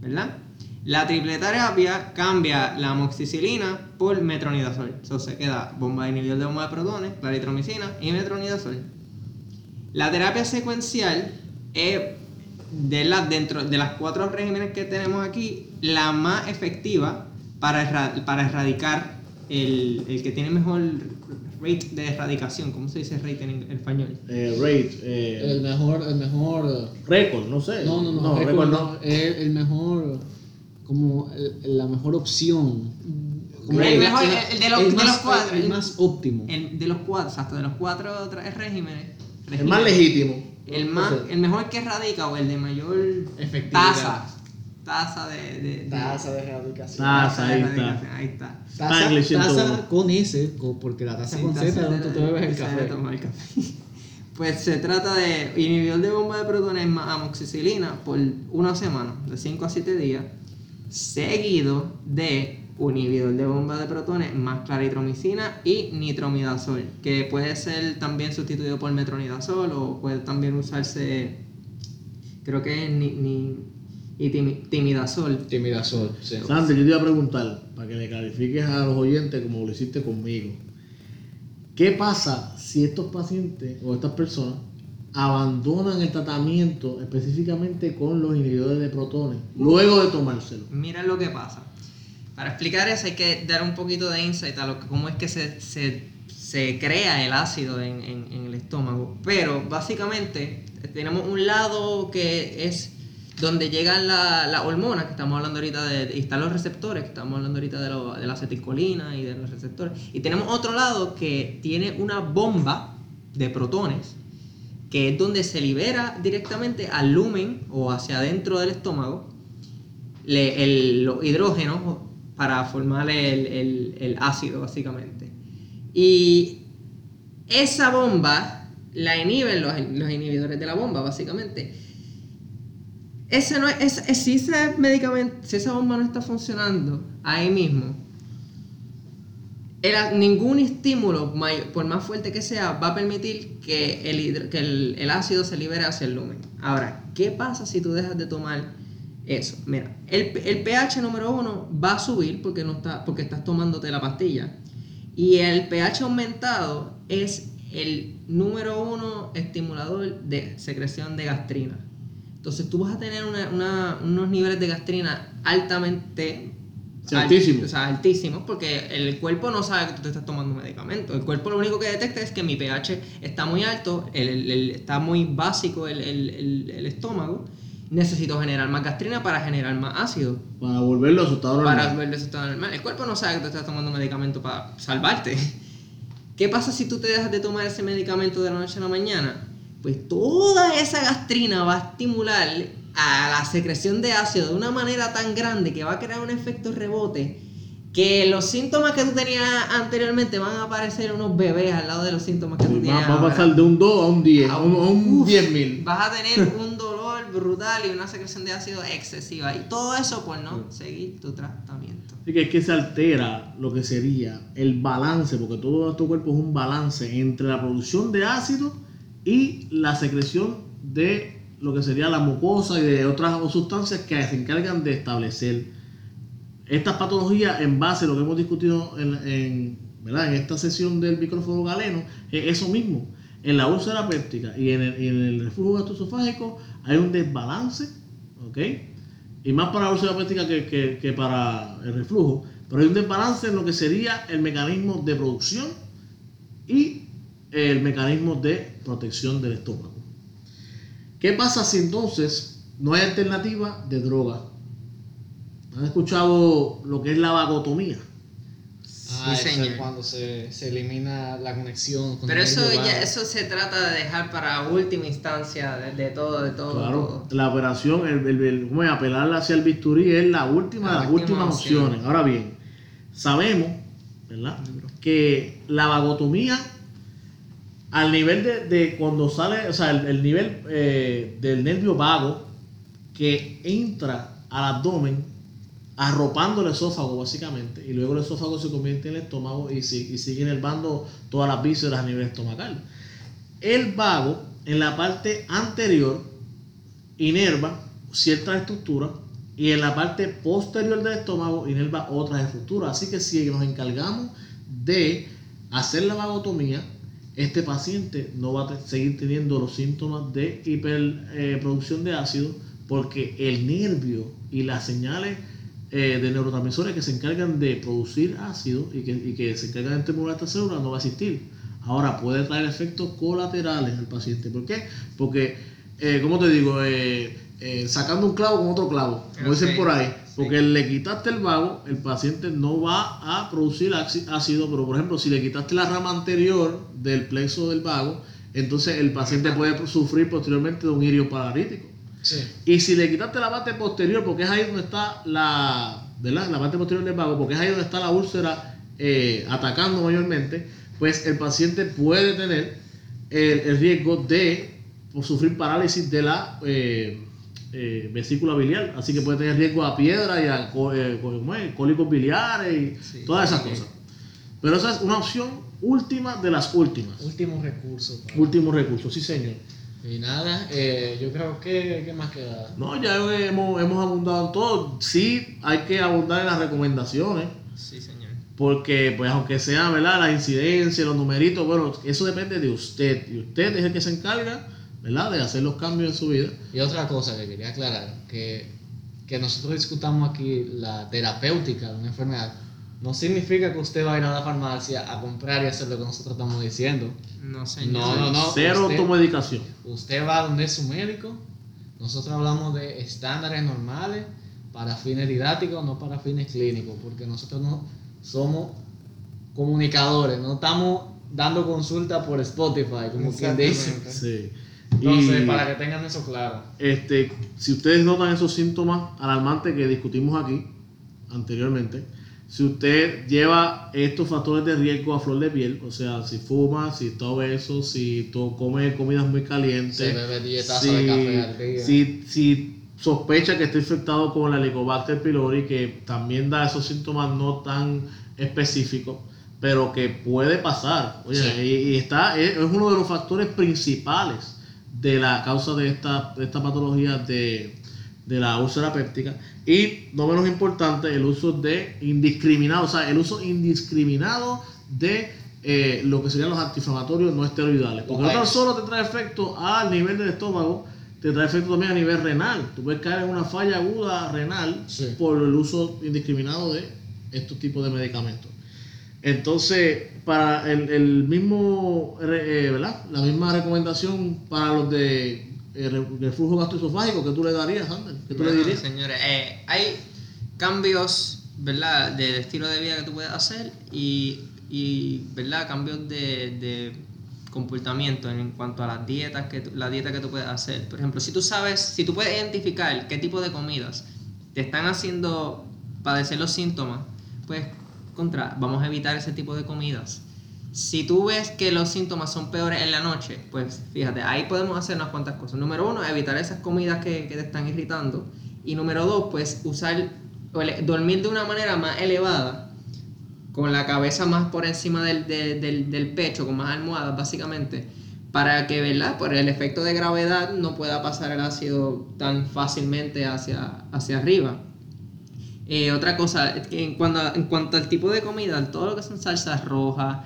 ¿Verdad? La triple terapia cambia la amoxicilina por metronidazol. Entonces se queda bomba de inhibidor de bomba de protones, claritromicina y metronidazol. La terapia secuencial es de las dentro de las cuatro regímenes que tenemos aquí, la más efectiva para, erra- para erradicar el, el que tiene mejor rate de erradicación. ¿Cómo se dice rate en español? Eh, rate, eh, El mejor, el mejor... récord, no sé. No, no, no, no récord no, es el mejor, como el- la mejor opción. Como El mejor, el de los- el de más- los cuatro. El más óptimo. El, de los cuatro, exacto, de los cuatro regímenes. El más legítimo. El, más, O sea, el mejor que erradica o el de mayor tasa. Tasa de, de, de- Tasa de erradicación. Tasa, ahí está. Ahí está. Tasa, tasa con S, porque la taza Sí, con Z donde tú te bebes el café. el café. Pues se trata de inhibidor de bomba de protones más amoxicilina por una semana, de 5 a 7 días, seguido de inhibidor de bomba de protones más claritromicina y nitromidazol, que puede ser también sustituido por metronidazol o puede también usarse, creo que es ni, ni- y timi- timidazol. Timidazol, sí. Sandy, yo te iba a preguntar, para que le clarifiques a los oyentes como lo hiciste conmigo. ¿Qué pasa si estos pacientes o estas personas abandonan el tratamiento específicamente con los inhibidores de protones luego de tomárselo? Mira lo que pasa. Para explicar eso hay que dar un poquito de insight a lo que, cómo es que se, se- se crea el ácido en, en- el estómago. Pero básicamente tenemos un lado que es donde llegan la- las hormonas, que estamos hablando ahorita de, y están los receptores, que estamos hablando ahorita de, lo- de la acetilcolina y de los receptores. Y tenemos otro lado que tiene una bomba de protones, que es donde se libera directamente al lumen o hacia adentro del estómago le- el- los hidrógenos para formar el, el- el ácido, básicamente. Y esa bomba la inhiben los, los inhibidores de la bomba, básicamente. Ese no es, es- es- si ese medicamento, si esa bomba no está funcionando ahí mismo, el- ningún estímulo, por más fuerte que sea, va a permitir que el, que el, el ácido se libere hacia el lumen. Ahora, ¿qué pasa si tú dejas de tomar eso? Mira, el, el pH número uno va a subir porque, no está, porque estás tomándote la pastilla. Y el pH aumentado es el número uno estimulador de secreción de gastrina. Entonces tú vas a tener una- una- unos niveles de gastrina altamente altísimos. o sea, altísimos, porque el cuerpo no sabe que tú te estás tomando un medicamento. El cuerpo lo único que detecta es que mi pH está muy alto, el, el- el- está muy básico el estómago. Necesito generar más gastrina para generar más ácido. Para volverlo a su estado normal. Para ver eso estado normal. El cuerpo no sabe que tú estás tomando medicamento para salvarte. ¿Qué pasa si tú te dejas de tomar ese medicamento de la noche a la mañana? Pues toda esa gastrina va a estimular a la secreción de ácido de una manera tan grande que va a crear un efecto rebote que los síntomas que tú tenías anteriormente van a aparecer unos bebés al lado de los síntomas que tú Va, tienes va a pasar de un 2 a un 10, a un, a un Uf, 10 mil. Vas a tener un dolor brutal y una secreción de ácido excesiva. Y todo eso por no seguir tu tratamiento. Así que es que se altera lo que sería el balance, porque todo nuestro cuerpo es un balance entre la producción de ácido y la secreción de lo que sería la mucosa y de otras sustancias que se encargan de establecer estas patologías en base a lo que hemos discutido en, en, ¿verdad? en esta sesión del micrófono galeno, es eso mismo. En la úlcera péptica y en el, en el reflujo gastroesofágico hay un desbalance, ¿ok? Y más para la úlcera péptica que, que- que para el reflujo, pero hay un desbalance en lo que sería el mecanismo de producción y el mecanismo de protección del estómago. ¿Qué pasa si entonces no hay alternativa de droga? ¿Han escuchado lo que es la vagotomía? Ah, eso señor. es cuando se, se elimina la conexión con Pero el eso nervio ya, eso se trata de dejar para última instancia de, de todo, de todo, Claro, todo. la operación, el, el, el- ¿cómo es? apelar hacia el bisturí es la última de La las última últimas opción. opciones. Ahora bien, sabemos, ¿verdad? Que la vagotomía, al nivel de, de cuando sale, o sea, el, el nivel eh, del nervio vago que entra al abdomen, arropando el esófago básicamente, y luego el esófago se convierte en el estómago y, si- y sigue inervando todas las vísceras a nivel estomacal. El vago, en la parte anterior, inerva ciertas estructuras y en la parte posterior del estómago inerva otras estructuras. Así que si nos encargamos de hacer la vagotomía, este paciente no va a seguir teniendo los síntomas de hiperproducción de ácido porque el nervio y las señales eh, de neurotransmisores que se encargan de producir ácido y que, y que se encargan de estimular esta célula no va a existir. Ahora puede traer efectos colaterales al paciente. ¿Por qué? Porque, eh, como te digo, Eh, eh, sacando un clavo con otro clavo, como dicen por ahí, sí. porque le quitaste el vago, el paciente no va a producir ácido, pero por ejemplo, si le quitaste la rama anterior del plexo del vago, entonces el paciente puede sufrir posteriormente de un irio paralítico. Sí. Y si le quitaste la parte posterior, porque es ahí donde está la, ¿verdad? la parte posterior del vago, porque es ahí donde está la úlcera eh, atacando mayormente, pues el paciente puede tener el, el riesgo de pues, sufrir parálisis de la eh, eh, vesícula biliar. Así que puede tener riesgo a piedra y a cólicos biliares y Sí. todas esas cosas. Pero esa es una opción última de las últimas. Último recurso. pa. Último recurso, sí señor. Y nada, eh, yo creo que, ¿qué más queda? No, ya hemos, hemos abundado en todo. Sí, hay que abundar en las recomendaciones. Sí, señor. Porque, pues, aunque sea, ¿verdad? La incidencia, los numeritos, bueno, eso depende de usted. Y usted es el que se encarga, ¿verdad? De hacer los cambios en su vida. Y otra cosa que quería aclarar, que, que nosotros discutamos aquí la terapéutica de una enfermedad, no significa que usted va a ir a la farmacia a comprar y hacer lo que nosotros estamos diciendo. No, señor. No, no, no. Cero usted- automedicación. Usted va donde es su médico. Nosotros hablamos de estándares normales para fines didácticos, no para fines clínicos, porque nosotros no somos comunicadores, no estamos dando consulta por Spotify, como quien dice. Sí. Entonces, Y, para que tengan eso claro. este, si ustedes notan esos síntomas alarmantes que discutimos aquí anteriormente, si usted lleva estos factores de riesgo a flor de piel, o sea, si fuma, si está obeso, si to- come comidas muy calientes, Se bebe dietazo de café al día. si, si sospecha que está infectado con la Helicobacter pylori, que también da esos síntomas no tan específicos, pero que puede pasar. Oye, Sí. y, y está, es, es uno de los factores principales de la causa de esta, de esta patología de, de la úlcera péptica. Y no menos importante, el uso de indiscriminado, o sea, el uso indiscriminado de eh, lo que serían los antiinflamatorios no esteroidales. Porque no tan solo te trae efecto al nivel del estómago, te trae efecto también a nivel renal. Tú puedes caer en una falla aguda renal Sí. por el uso indiscriminado de estos tipos de medicamentos. Entonces, para el, el mismo, eh, ¿verdad? La misma recomendación para los de re- reflujo gastroesofágico que tú le darías, Ander, que tú le dirías. señores, eh, hay cambios, ¿verdad? De estilo de vida que tú puedes hacer y, y, ¿verdad? Cambios de, de comportamiento en cuanto a las dietas, que la dieta que tú puedes hacer. Por ejemplo, si tú sabes, si tú puedes identificar qué tipo de comidas te están haciendo padecer los síntomas, pues contra, vamos a evitar ese tipo de comidas. Si tú ves que los síntomas son peores en la noche, pues fíjate, ahí podemos hacer unas cuantas cosas. Número uno, evitar esas comidas que, que te están irritando. Y número dos, pues usar, dormir de una manera más elevada, con la cabeza más por encima del, de- del, del pecho, con más almohadas básicamente, para que, ¿verdad? Por el efecto de gravedad no pueda pasar el ácido tan fácilmente hacia, hacia arriba. Eh, otra cosa, en cuanto, en cuanto al tipo de comida, todo lo que son salsas rojas,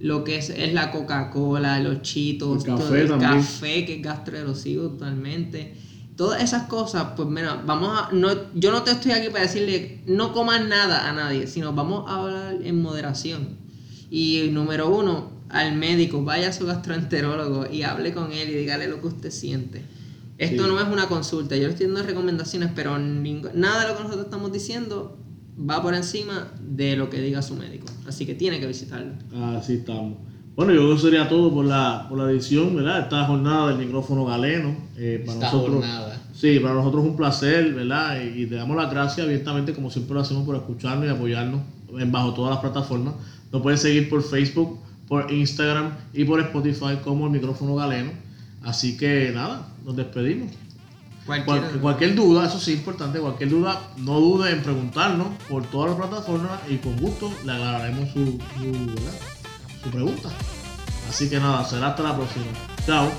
lo que es, es la Coca-Cola, los chitos, El café todo el también. café que es gastroerosivo totalmente. Todas esas cosas, pues mira, vamos a, no, yo no te estoy aquí para decirle no comas nada a nadie, sino vamos a hablar en moderación. Y número uno, al médico, vaya a su gastroenterólogo y hable con él y dígale lo que usted siente. Esto Sí. no es una consulta, yo le estoy dando recomendaciones, pero nada de lo que nosotros estamos diciendo va por encima de lo que diga su médico. Así que tiene que visitarlo. Así estamos. Bueno, yo creo que sería todo por la, por la edición, ¿verdad? Esta jornada del micrófono galeno. eh, para Esta nosotros, jornada. Sí, para nosotros es un placer, ¿verdad? Y, y te damos las gracias abiertamente, como siempre lo hacemos, por escucharnos y apoyarnos en bajo todas las plataformas. Nos pueden seguir por Facebook, por Instagram y por Spotify como el micrófono galeno. Así que nada, nos despedimos. Cualquiera Cual- de- cualquier duda, eso sí es importante, cualquier duda, no dude en preguntarnos por todas las plataformas y con gusto le aclararemos su, su pregunta. Así que nada, será hasta la próxima. Chao.